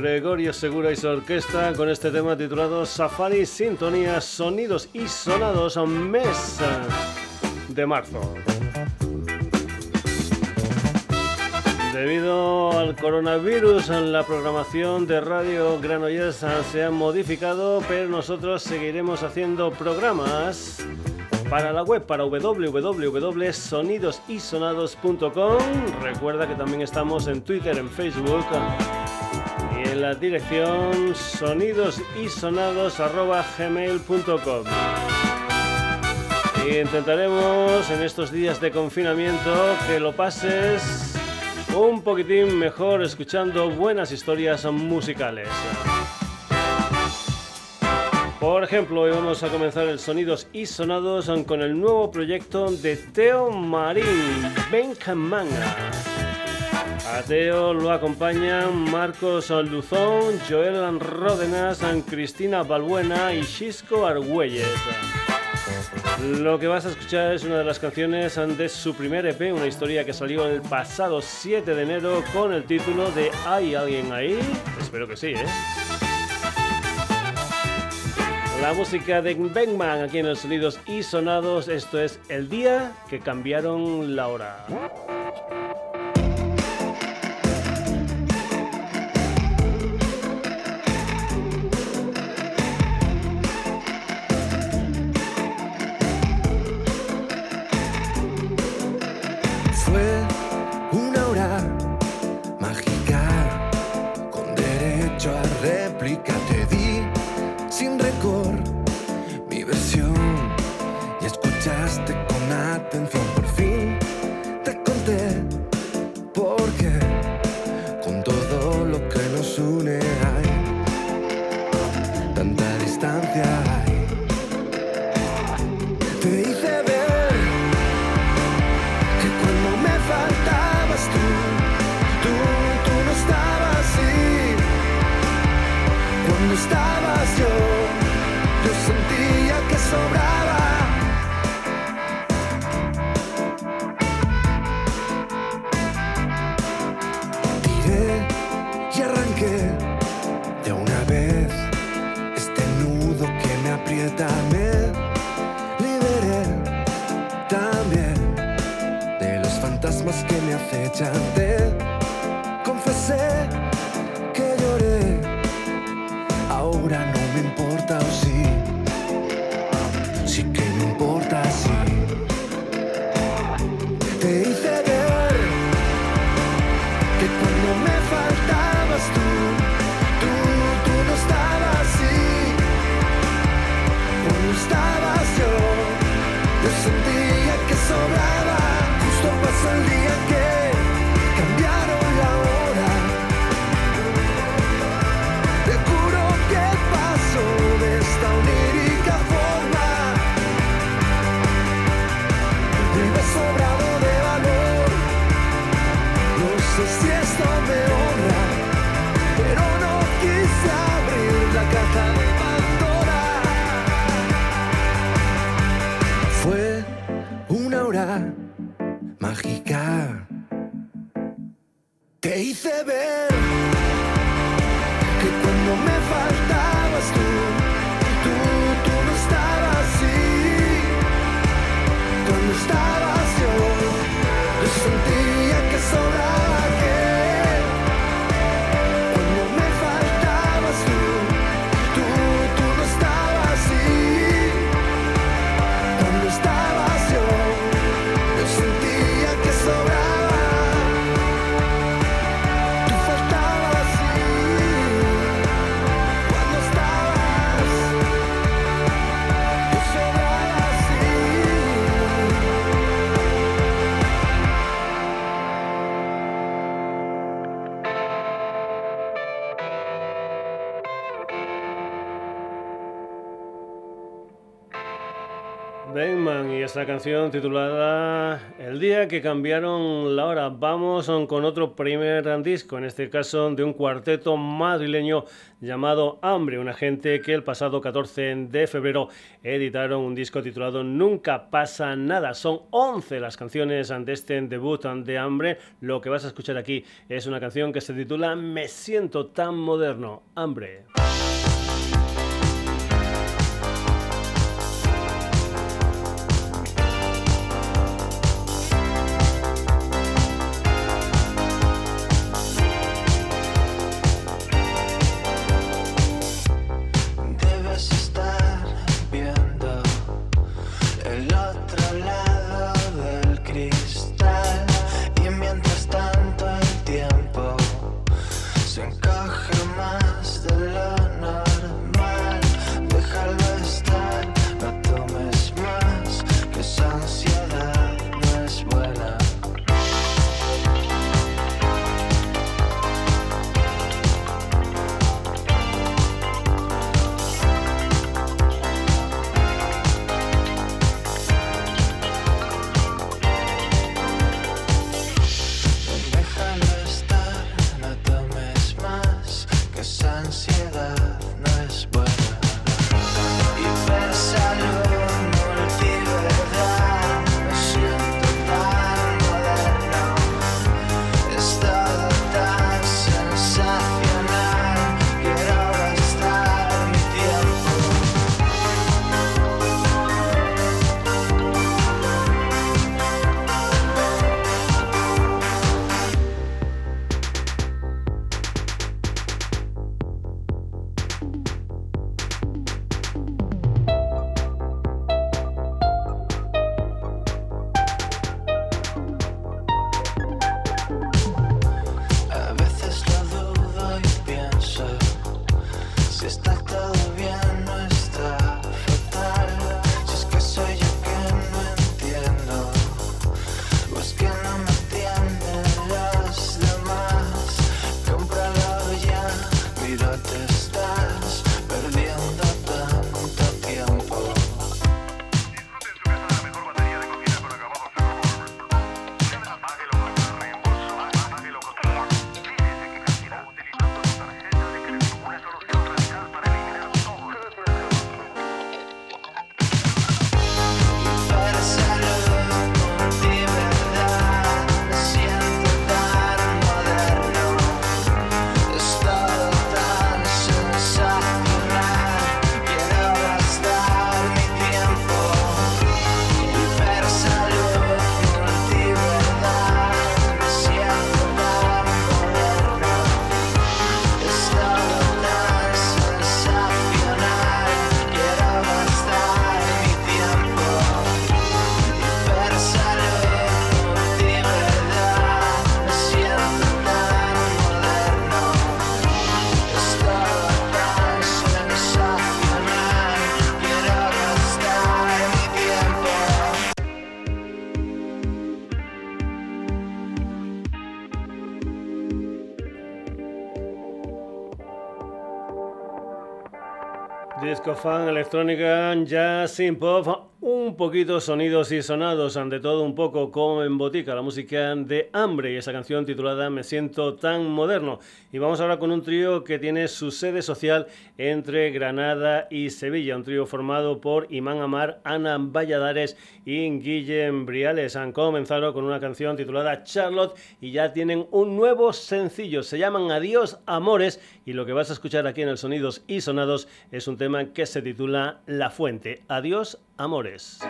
Gregorio Segura y su orquesta con este tema titulado Safari Sintonía Sonidos y Sonados mes de marzo. Debido al coronavirus, la programación de Radio Granollers se ha modificado, pero nosotros seguiremos haciendo programas para la web, para www.sonidosysonados.com. Recuerda que también estamos en Twitter, en Facebook la dirección sonidosysonados.gmail.com. Intentaremos en estos días de confinamiento que lo pases un poquitín mejor escuchando buenas historias musicales. Por ejemplo, hoy vamos a comenzar el Sonidos y Sonados con el nuevo proyecto de Teo Marín, Manga. A Teo lo acompañan Marcos Luzón, Joel Ródenas, Cristina Balbuena y Xisco Argüelles. Lo que vas a escuchar es una de las canciones de su primer EP, una historia que salió el pasado 7 de enero con el título de ¿Hay alguien ahí? Espero que sí, ¿eh? La música de Bangman aquí en los sonidos y sonados. Esto es el día que cambiaron la hora. todo lo que nos une. Ay. time. Esta canción titulada El día que cambiaron la hora. Vamos con otro primer disco, en este caso de un cuarteto madrileño llamado Hambre, una gente que el pasado 14 de febrero editaron un disco titulado Nunca pasa nada. Son 11 las canciones de este debut de Hambre. Lo que vas a escuchar aquí es una canción que se titula Me siento tan moderno. Hambre. Fan, electrónica, jazz, synth pop, poquito sonidos y sonados, ante todo un poco como en botica, la música de Hambre y esa canción titulada Me siento tan moderno. Y vamos ahora con un trío que tiene su sede social entre Granada y Sevilla, un trío formado por Imán Amar, Ana Valladares y Guillem Briales. Han comenzado con una canción titulada Charlotte y ya tienen un nuevo sencillo, se llaman Adiós Amores y lo que vas a escuchar aquí en el Sonidos y Sonados es un tema que se titula La Fuente. Adiós Amores.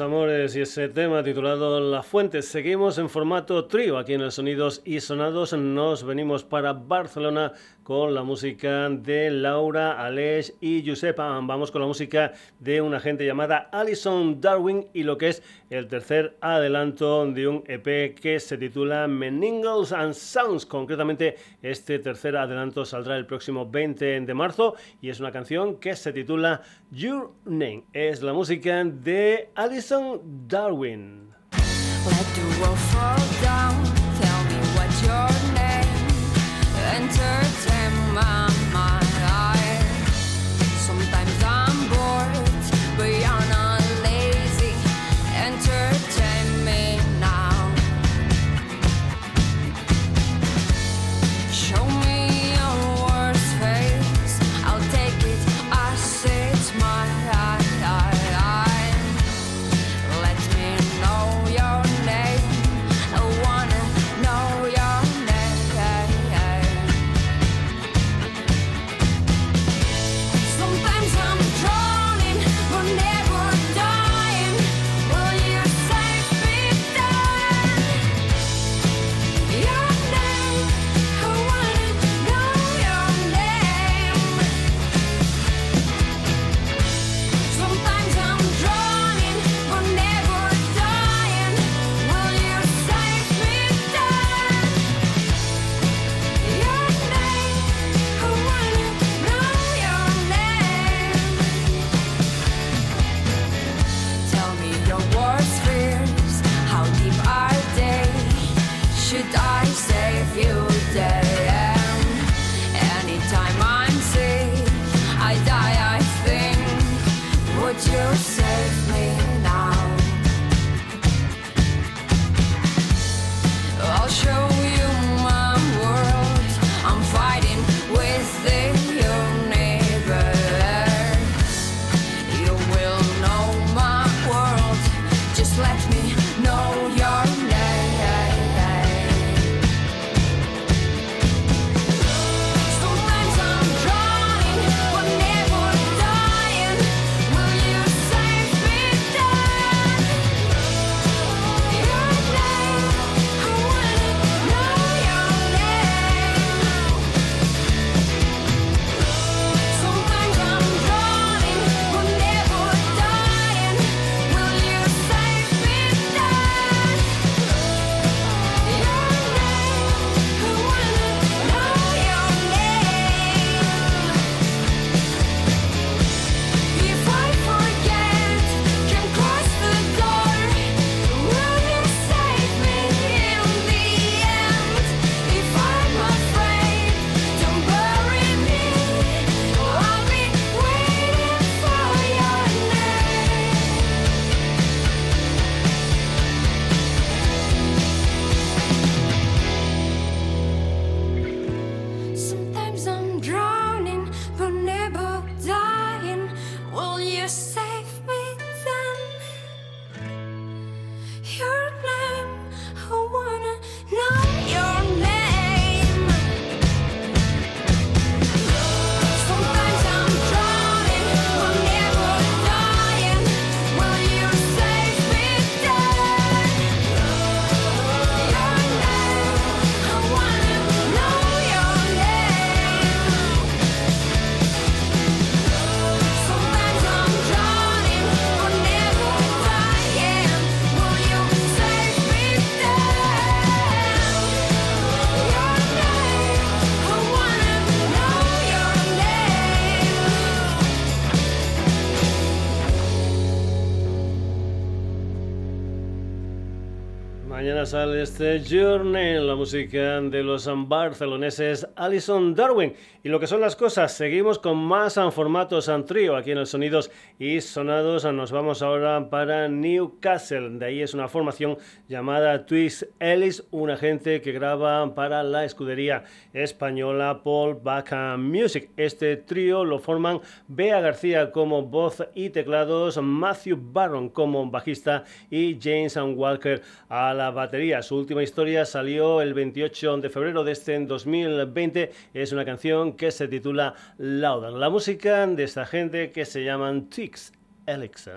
Amores, y ese tema titulado La Fuente. Seguimos en formato trío aquí en el Sonidos y Sonados. Nos venimos para Barcelona con la música de Laura, Aleix y Josepa. Vamos con la música de una gente llamada Alison Darwin y lo que es el tercer adelanto de un EP que se titula Meningles and Sounds. Concretamente, este tercer adelanto saldrá el próximo 20 de marzo y es una canción que se titula Your Name. Es la música de Alison Darwin. Let the world fall down, tell me what your name, enter sale este Journey, la música de los barceloneses Alison Darwin. Y lo que son las cosas, seguimos con más formatos en trío aquí en el Sonidos y Sonados. Nos vamos ahora para Newcastle. De ahí es una formación llamada Twist Ellis, una gente que graba para la escudería española Paul Baca Music. Este trío lo forman Bea García como voz y teclados, Matthew Barron como bajista y James Walker a la batería. Su última historia salió el 28 de febrero de este 2020. Es una canción que se titula Louder. La música de esta gente que se llaman Tix Elixir.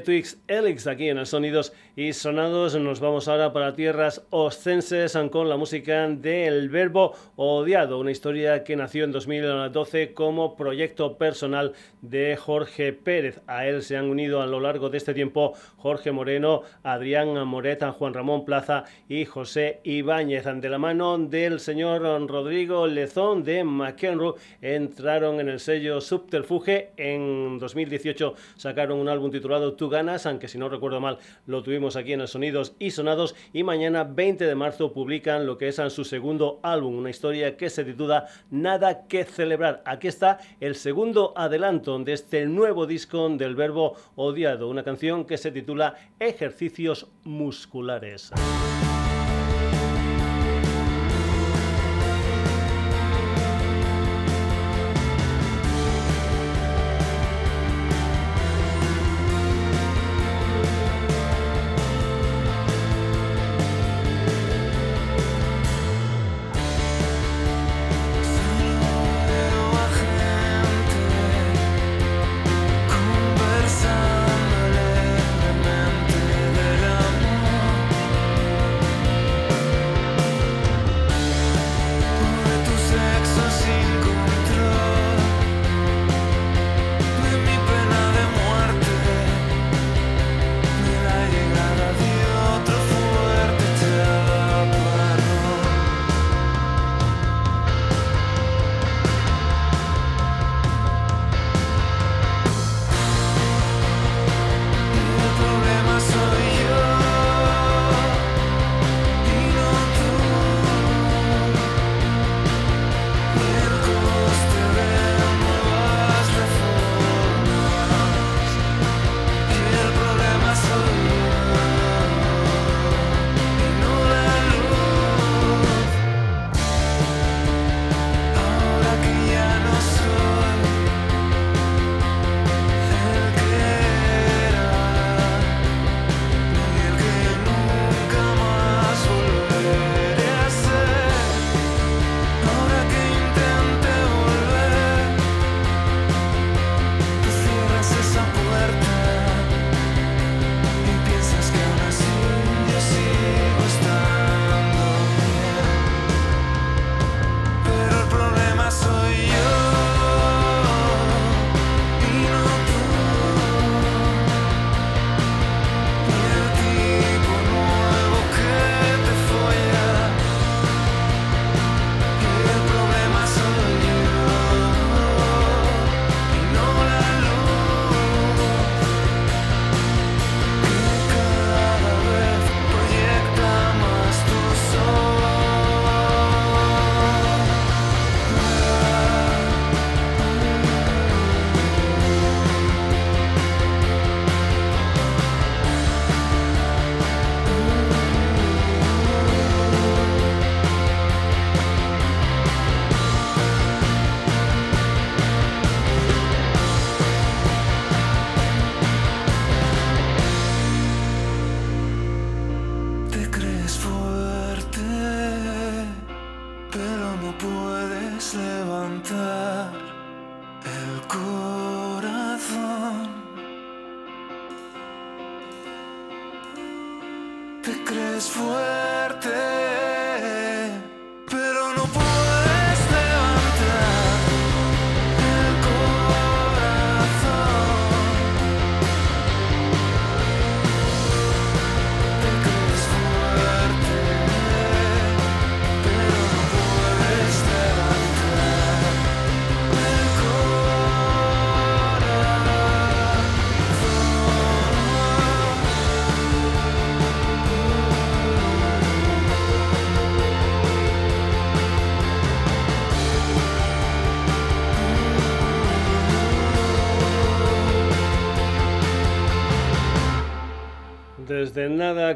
Twix Elix aquí en el Sonidos y Sonados. Nos vamos ahora para tierras oscenses con la música del Verbo Odiado, una historia que nació en 2012 como proyecto personal de Jorge Pérez. A él se han unido a lo largo de este tiempo Jorge Moreno, Adrián Moreta, Juan Ramón Plaza y José Ibáñez. De la mano del señor Rodrigo Lezón de McEnroe entraron en el sello Subterfuge en 2018 sacaron un álbum titulado Tú ganas, aunque si no recuerdo mal lo tuvimos aquí en el Sonidos y Sonados y mañana 20 de marzo publican lo que es su segundo álbum, una historia que se titula Nada que celebrar. Aquí está el segundo adelanto de este nuevo disco del verbo odiado, una canción que se titula Ejercicios musculares.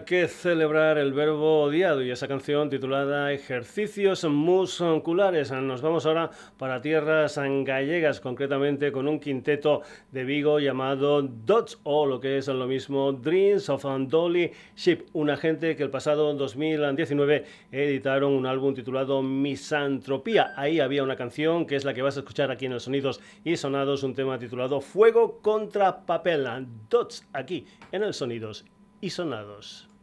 Que celebrar el verbo odiado y esa canción titulada Ejercicios musculares. Nos vamos ahora para tierras gallegas, concretamente con un quinteto de Vigo llamado Dots o lo que es lo mismo Dreams of Dolly Ship, una gente que el pasado 2019 editaron un álbum titulado Misantropía. Ahí había una canción que es la que vas a escuchar aquí en los Sonidos y Sonados, un tema titulado Fuego contra Papel. Dots aquí en el Sonidos y sonados.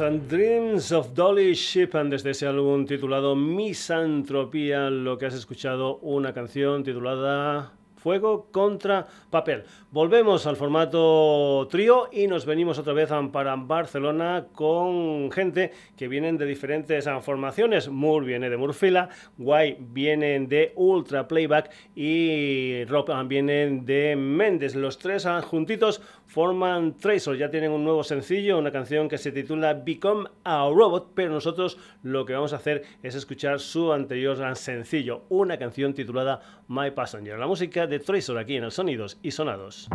And Dreams of Dolly Ship, desde ese álbum titulado Misantropía, lo que has escuchado, una canción titulada Fuego contra Papel. Volvemos al formato trío y nos venimos otra vez para Barcelona con gente que vienen de diferentes formaciones. Moore viene de Murfila, Guay vienen de Ultra Playback y Rob vienen de Méndez. Los tres juntitos forman Tracer, ya tienen un nuevo sencillo, una canción que se titula Become a Robot, pero nosotros lo que vamos a hacer es escuchar su anterior sencillo, una canción titulada My Passenger, la música de Tracer aquí en el Sonidos y Sonados.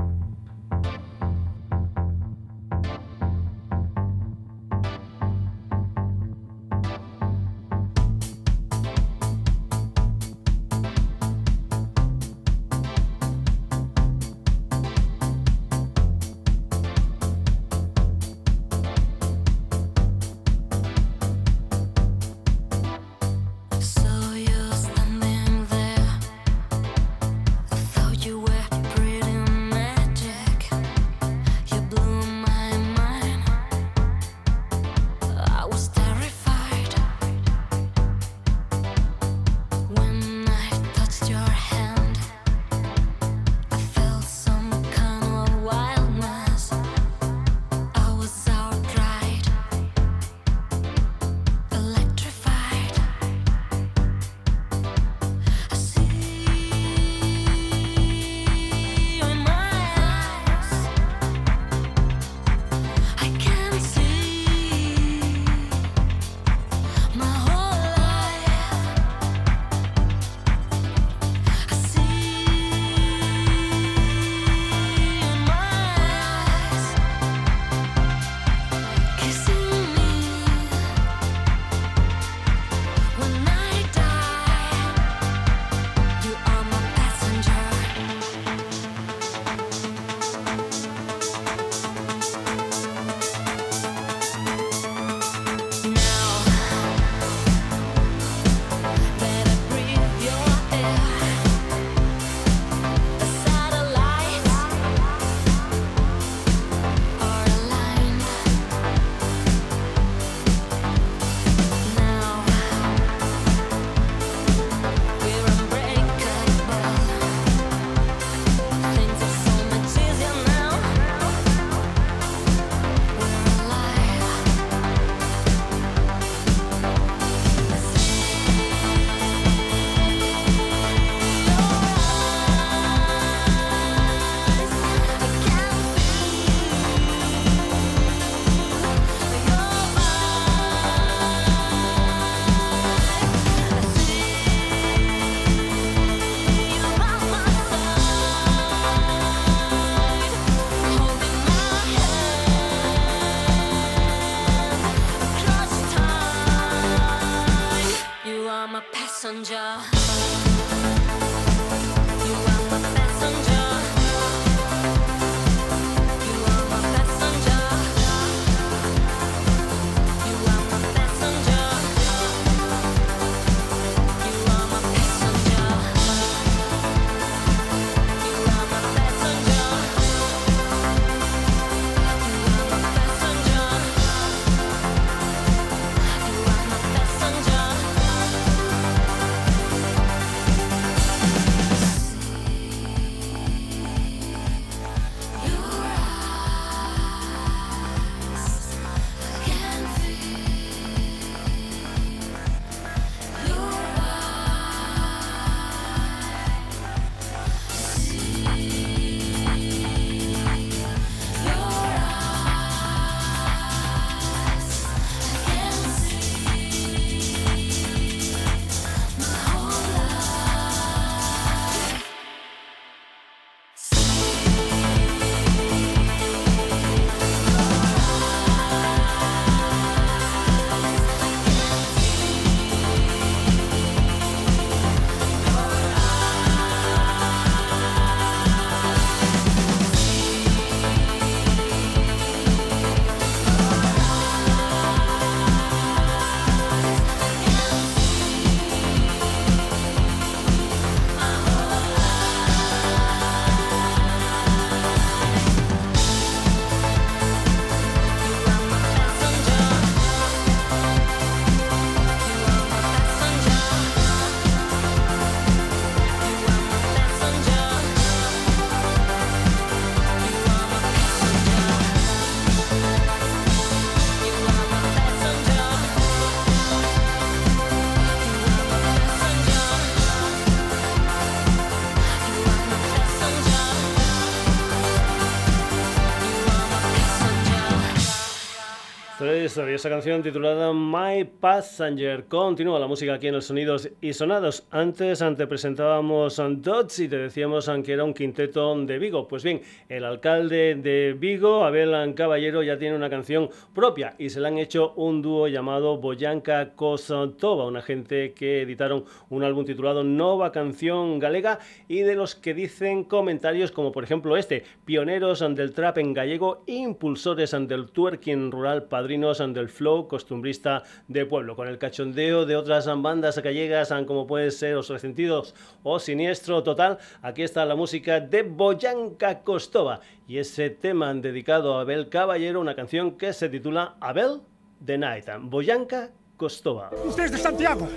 Y esa canción titulada My Passenger. Continúa la música aquí en los sonidos y sonados. Antes, antes presentábamos Dots y te decíamos que era un quinteto de Vigo. Pues bien, el alcalde de Vigo, Abel Caballero, ya tiene una canción propia y se le han hecho un dúo llamado Boyanka Kosotova, una gente que editaron un álbum titulado Nova Canción Galega y de los que dicen comentarios como por ejemplo este, pioneros del trap en gallego, impulsores del twerking rural, padrinos del flow costumbrista de pueblo, con el cachondeo de otras bandas gallegas como puede ser Os Resentidos o Siniestro Total. Aquí está la música de Boyanka Costova y ese tema dedicado a Abel Caballero, una canción que se titula Abel the Night. Boyanka Costova. Usted es de Santiago,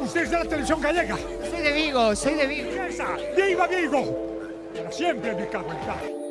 usted es de la televisión gallega. Soy de Vigo, soy de Vigo. ¡Viva Vigo! Para siempre me cago en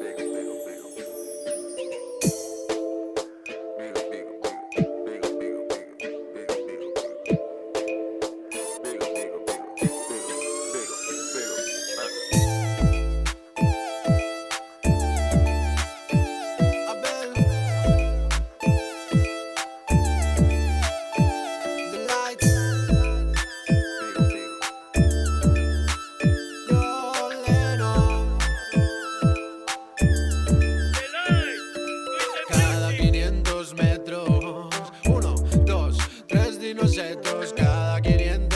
buscada queriendo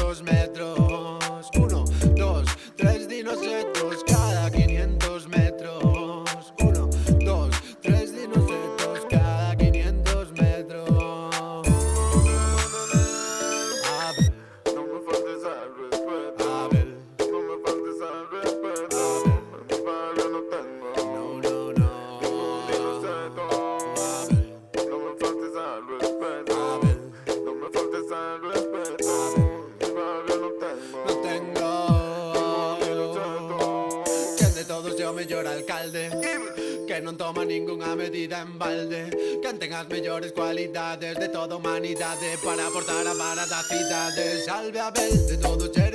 las mejores cualidades de toda humanidad para aportar a varias ciudades. Salve a Abel de todo ser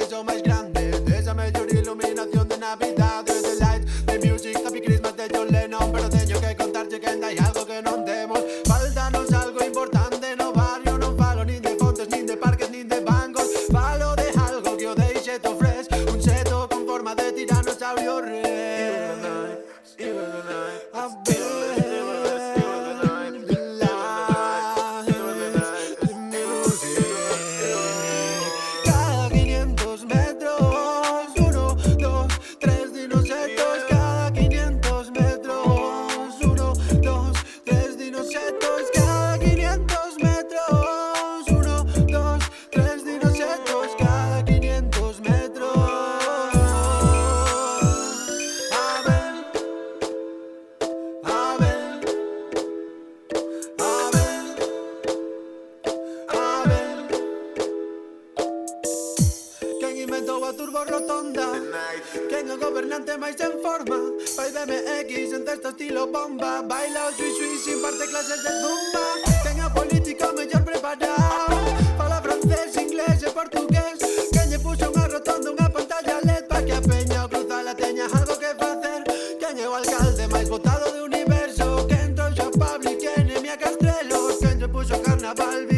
carnaval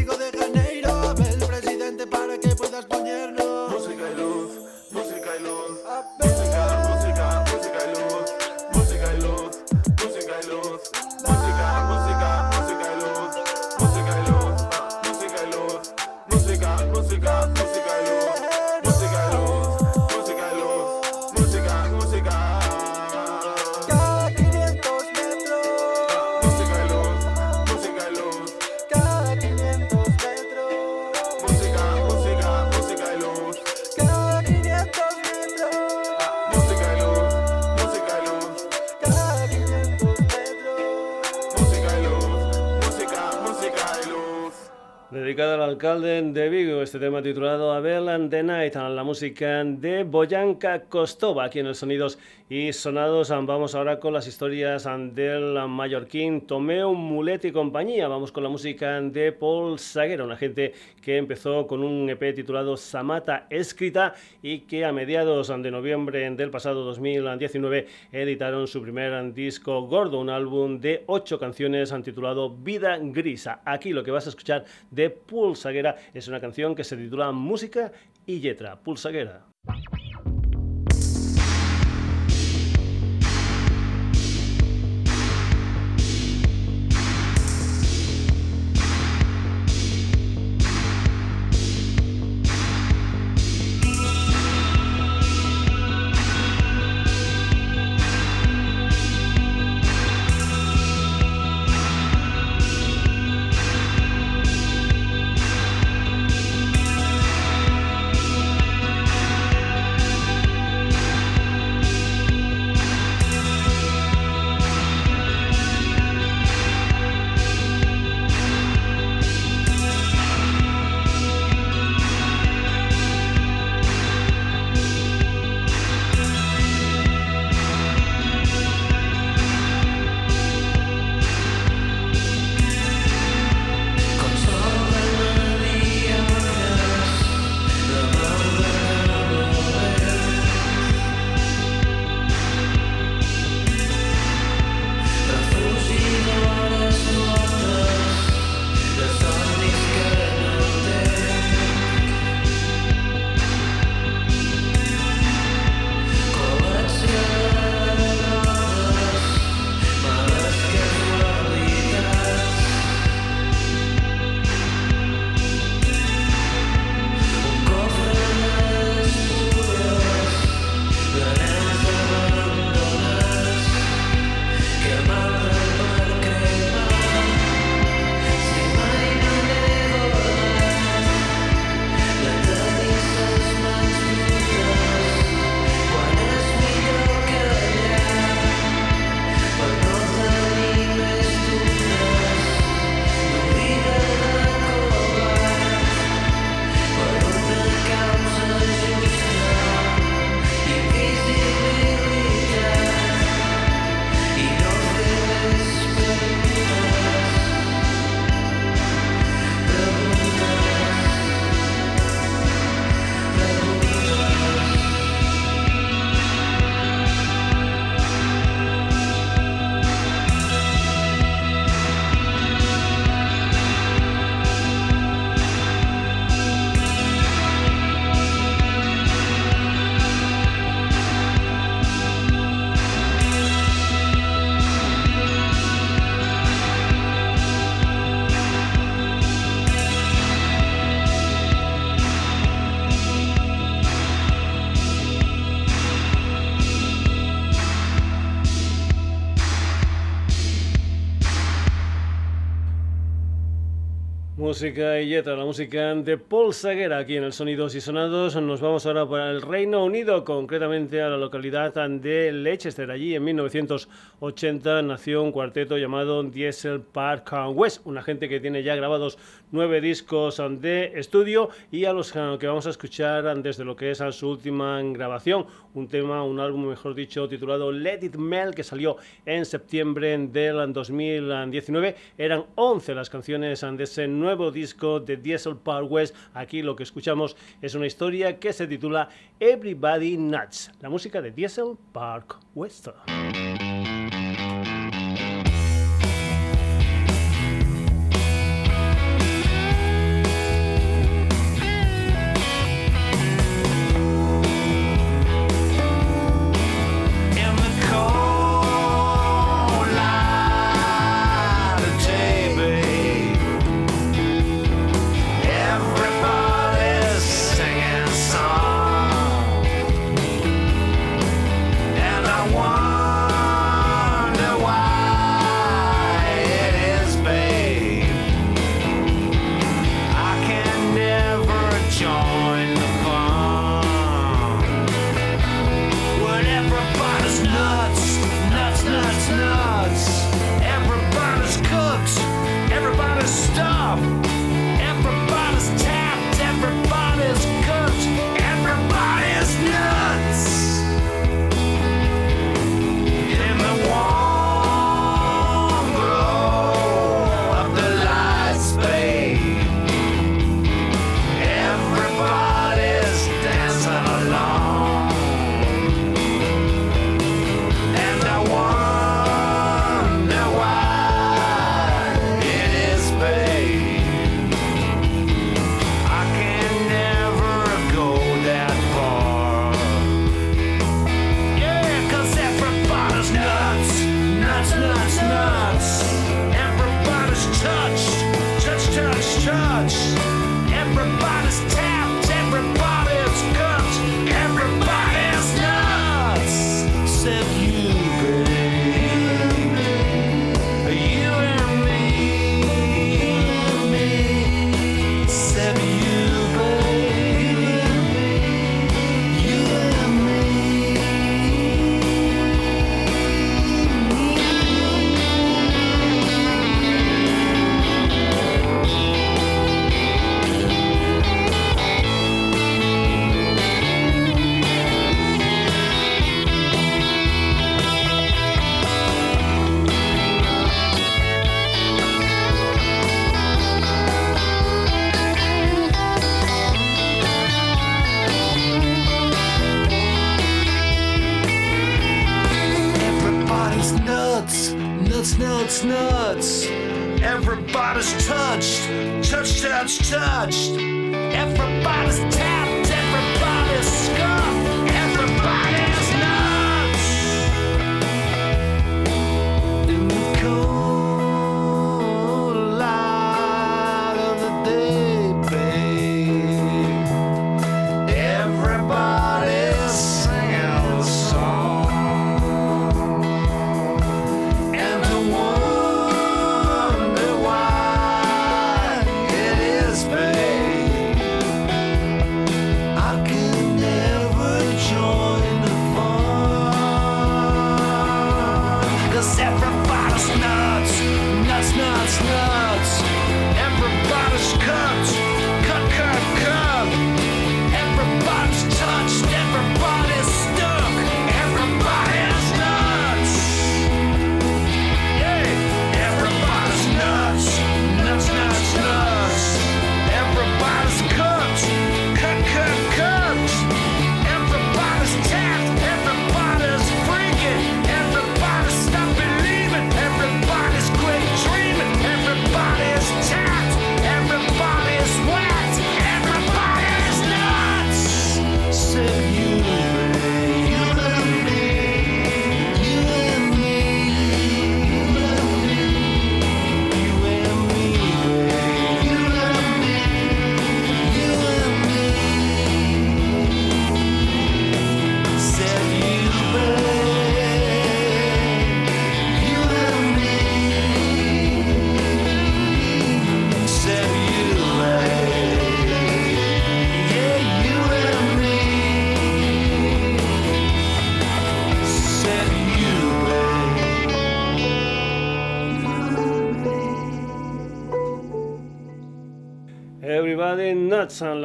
este tema titulado Abel and the Night, la música de Boyanka Kostova, aquí en el Sonidos y Sonados. Vamos ahora con las historias del mallorquín Tomeo Mulet y compañía. Vamos con la música de Paul Saguera, una gente que empezó con un EP titulado Samata Escrita y que a mediados de noviembre del pasado 2019 editaron su primer disco gordo, un álbum de ocho canciones titulado Vida Grisa. Aquí lo que vas a escuchar de Pulsaguera. Es una canción que se titula Música y Letra. Pulsaguera. Música y letra, la música de Paul Saguera aquí en el Sonidos y Sonados. Nos vamos ahora para el Reino Unido, concretamente a la localidad de Leicester. Allí en 1980 nació un cuarteto llamado Diesel Park West, una gente que tiene ya grabados nueve discos de estudio y a los que vamos a escuchar desde lo que es su última grabación, un tema, un álbum mejor dicho, titulado Let It Melt, que salió en septiembre del 2019. Eran 11 las canciones de ese nuevo disco de Diesel Park West. Aquí lo que escuchamos es una historia que se titula Everybody Nuts, la música de Diesel Park West.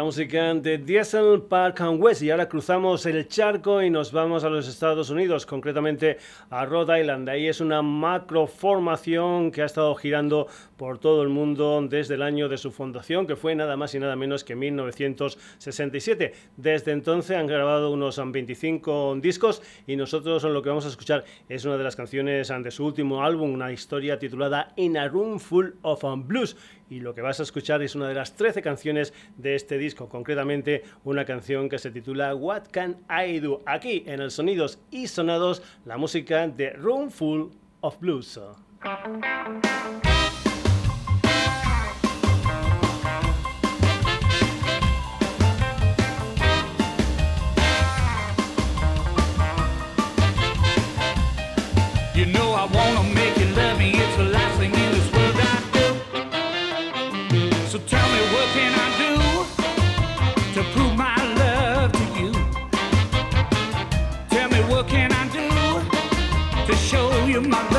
Música de Diesel Park and West. Y ahora cruzamos el charco y nos vamos a los Estados Unidos, concretamente a Rhode Island. Ahí es una macroformación que ha estado girando por todo el mundo desde el año de su fundación, que fue nada más y nada menos que 1967. Desde entonces han grabado unos 25 discos y nosotros lo que vamos a escuchar es una de las canciones de su último álbum, una historia titulada In a Room Full of Blues y lo que vas a escuchar es una de las 13 canciones de este disco, concretamente una canción que se titula What Can I Do? Aquí en el Sonidos y Sonados, la música de Room Full of Blues. You know I wanna make you love me. It's the last thing in this world I do. So tell me what can I do to prove my love to you? Tell me what can I do to show you my love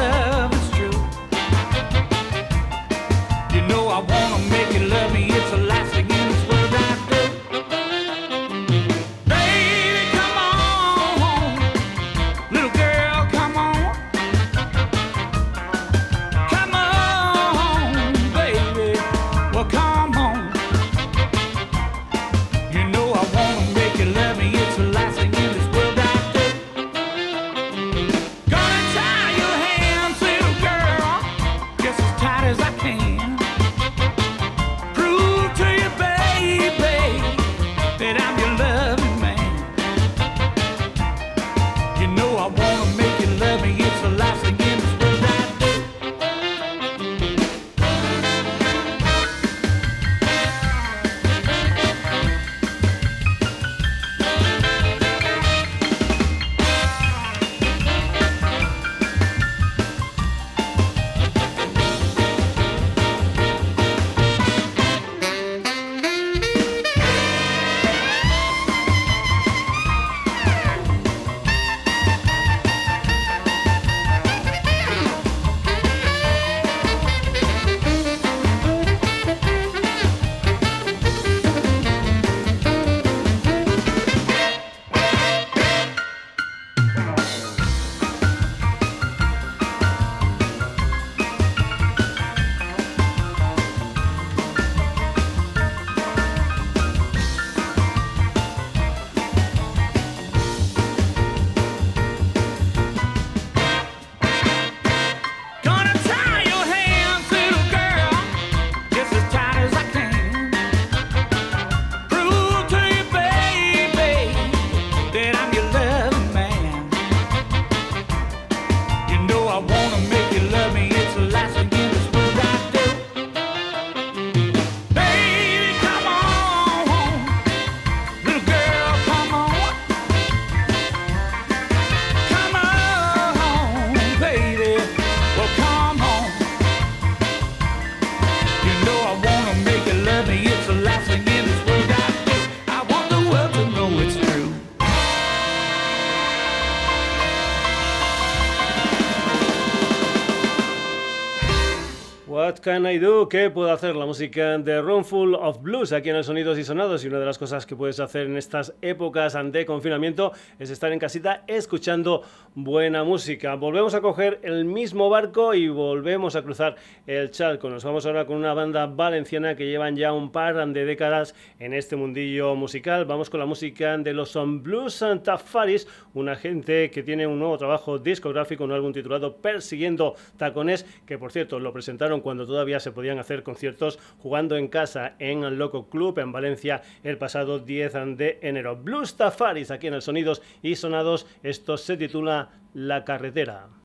Can I Do? ¿Qué puedo hacer? La música de Roomful of Blues aquí en el Sonidos y Sonados. Y una de las cosas que puedes hacer en estas épocas de confinamiento es estar en casita escuchando buena música. Volvemos a coger el mismo barco y volvemos a cruzar el charco. Nos vamos ahora con una banda valenciana que llevan ya un par de décadas en este mundillo musical. Vamos con la música de los Son Blues Tafaris, una gente que tiene un nuevo trabajo discográfico, un álbum titulado Persiguiendo Tacones, que por cierto lo presentaron cuando todavía se podían hacer conciertos jugando en casa en el Loco Club en Valencia el pasado 10 de enero. Blues Tafaris aquí en el Sonidos y Sonados. Esto se titula La Carretera.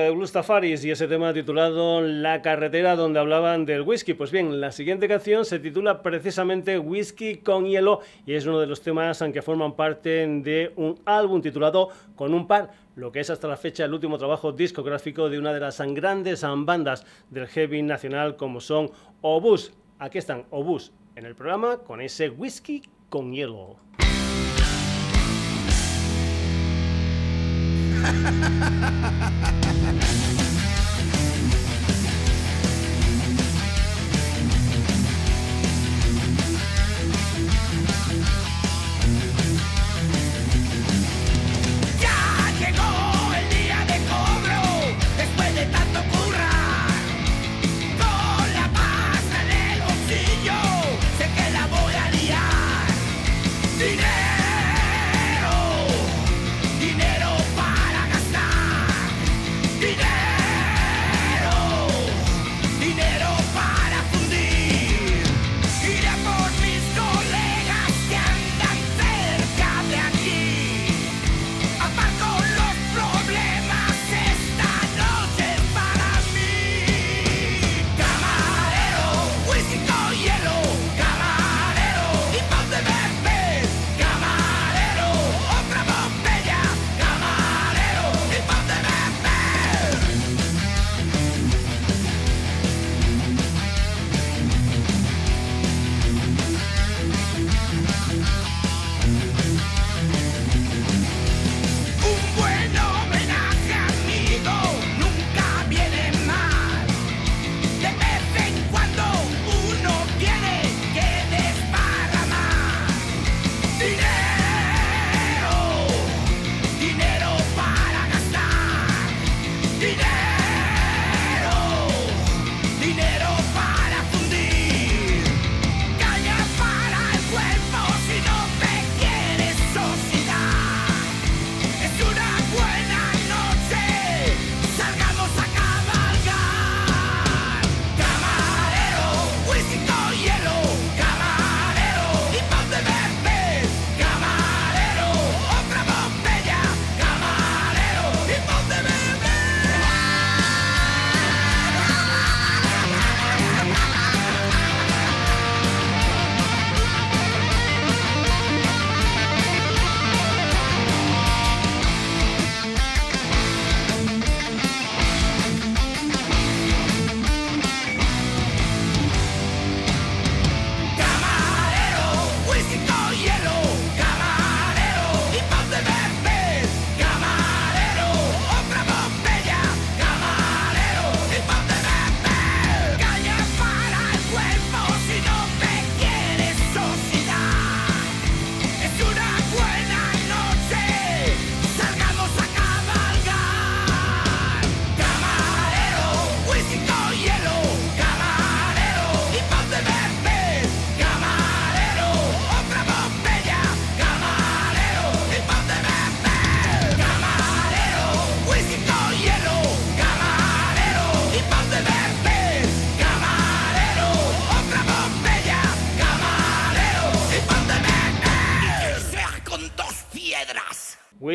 De Blues Tafaris y ese tema titulado La carretera donde hablaban del whisky. Pues bien, la siguiente canción se titula precisamente Whisky con hielo y es uno de los temas que forman parte de un álbum titulado Con un par, lo que es hasta la fecha el último trabajo discográfico de una de las grandes bandas del heavy nacional como son Obús. Aquí están Obús en el programa con ese whisky con hielo.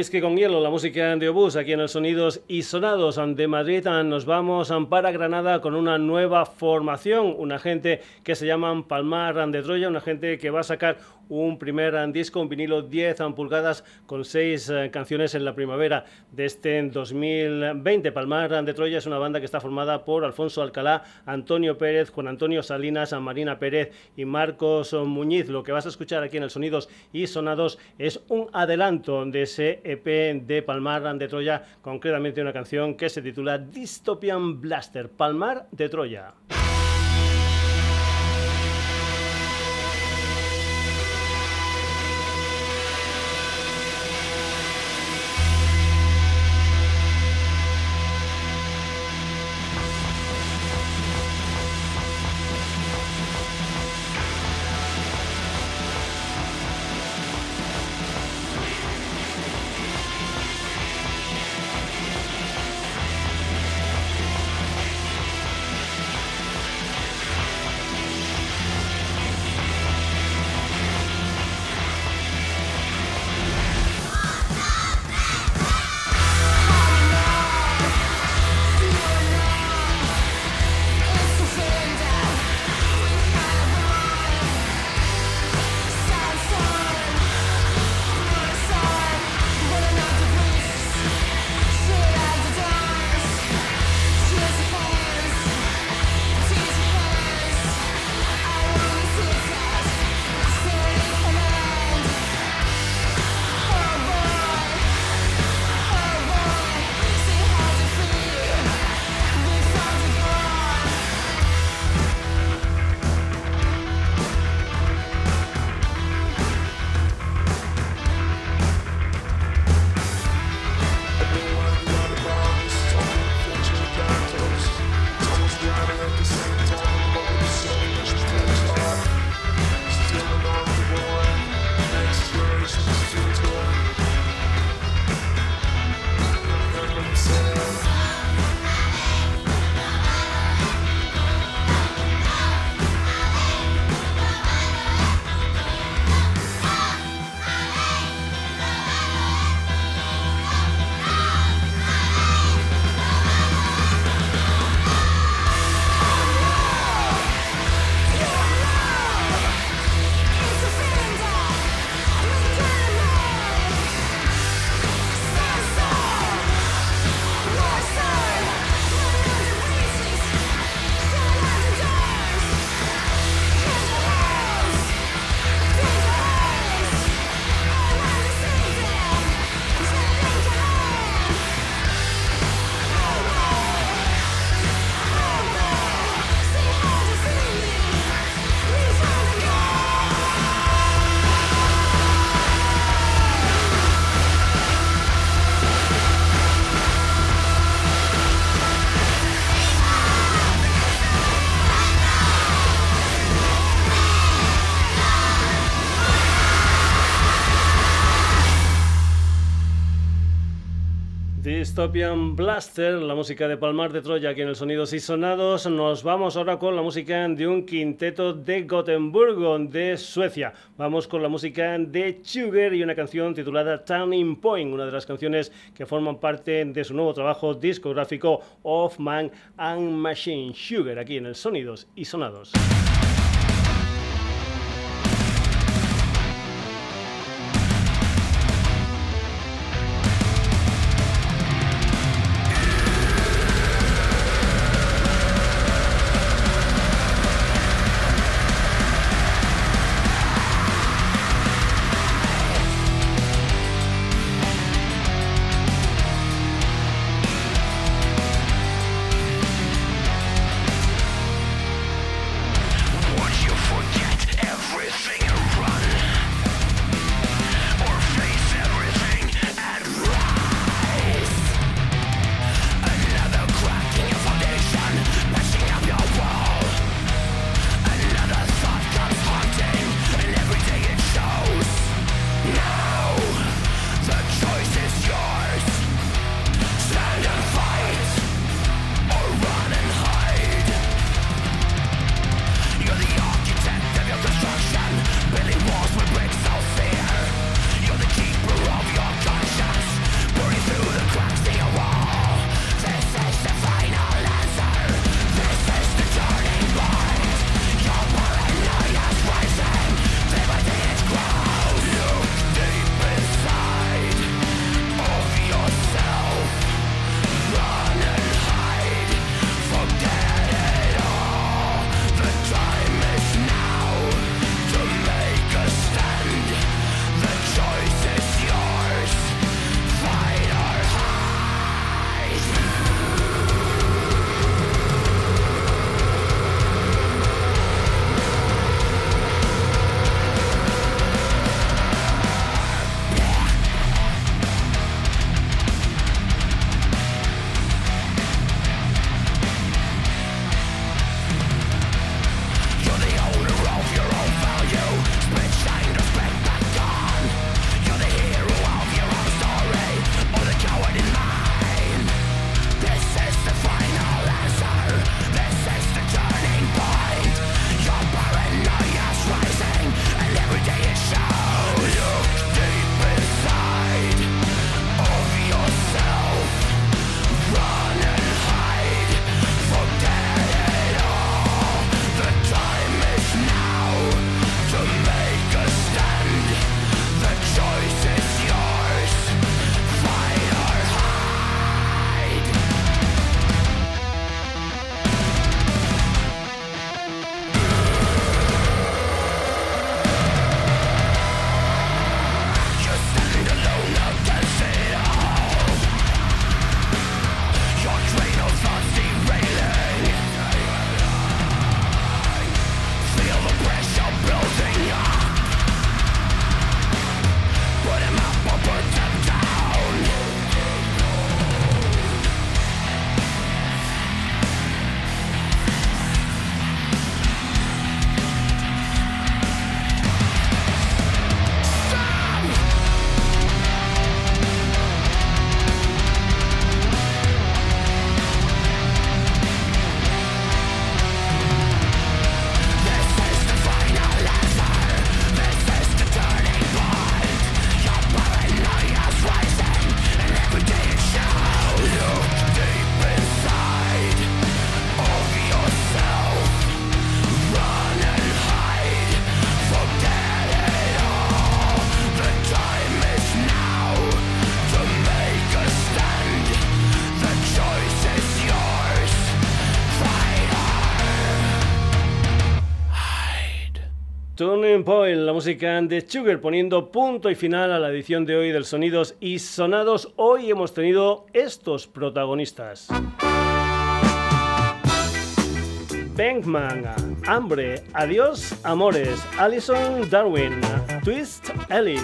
Whisky con hielo, la música de Obús, aquí en el Sonidos y Sonados de Madrid. Nos vamos para Granada con una nueva formación, una gente que se llama Palmar de Troya, una gente que va a sacar un primer disco, un vinilo 10 pulgadas con seis eh, canciones en la primavera de este 2020. Palmar de Troya es una banda que está formada por Alfonso Alcalá, Antonio Pérez, Juan Antonio Salinas, Marina Pérez y Marcos Muñiz. Lo que vas a escuchar aquí en el Sonidos y Sonados es un adelanto de ese EP de Palmar de Troya, concretamente una canción que se titula Dystopian Blaster, Palmar de Troya. Dystopian Blaster, la música de Palmar de Troya aquí en el Sonidos y Sonados. Nos vamos ahora con la música de un quinteto de Gotemburgo, de Suecia. Vamos con la música de Sugar y una canción titulada Turning Point, una de las canciones que forman parte de su nuevo trabajo discográfico Of Man and Machine. Sugar aquí en el Sonidos y Sonados. Música de Sugar, poniendo punto y final a la edición de hoy del Sonidos y Sonados. Hoy hemos tenido estos protagonistas. Bankman, Hambre, Adiós, Amores, Alison Darwin, Twist Elite,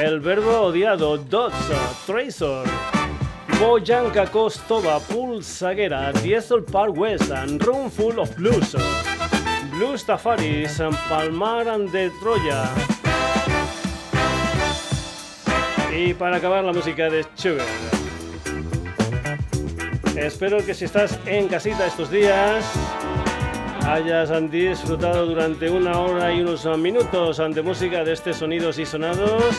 El Verbo Odiado, Dots, Tracer, Boyanka Kostova, Pulsaguera, Diesel Park West, Room Full of Blues. Blues Tafaris, Palmar de Troya. Y para acabar la música de Sugar. Espero que si estás en casita estos días hayas disfrutado durante una hora y unos minutos de música de este sonidos y sonados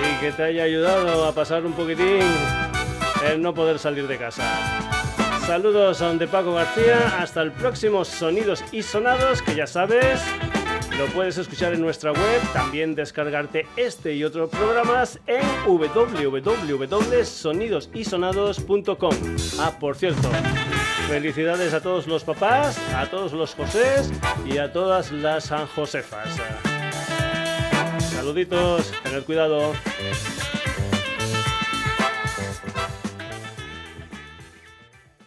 y que te haya ayudado a pasar un poquitín el no poder salir de casa. Saludos a de Paco García. Hasta el próximo Sonidos y Sonados, que ya sabes, lo puedes escuchar en nuestra web, también descargarte este y otros programas en www.sonidosysonados.com. Ah, por cierto, felicidades a todos los papás, a todos los Josés y a todas las San Josefas. Saluditos, tened cuidado.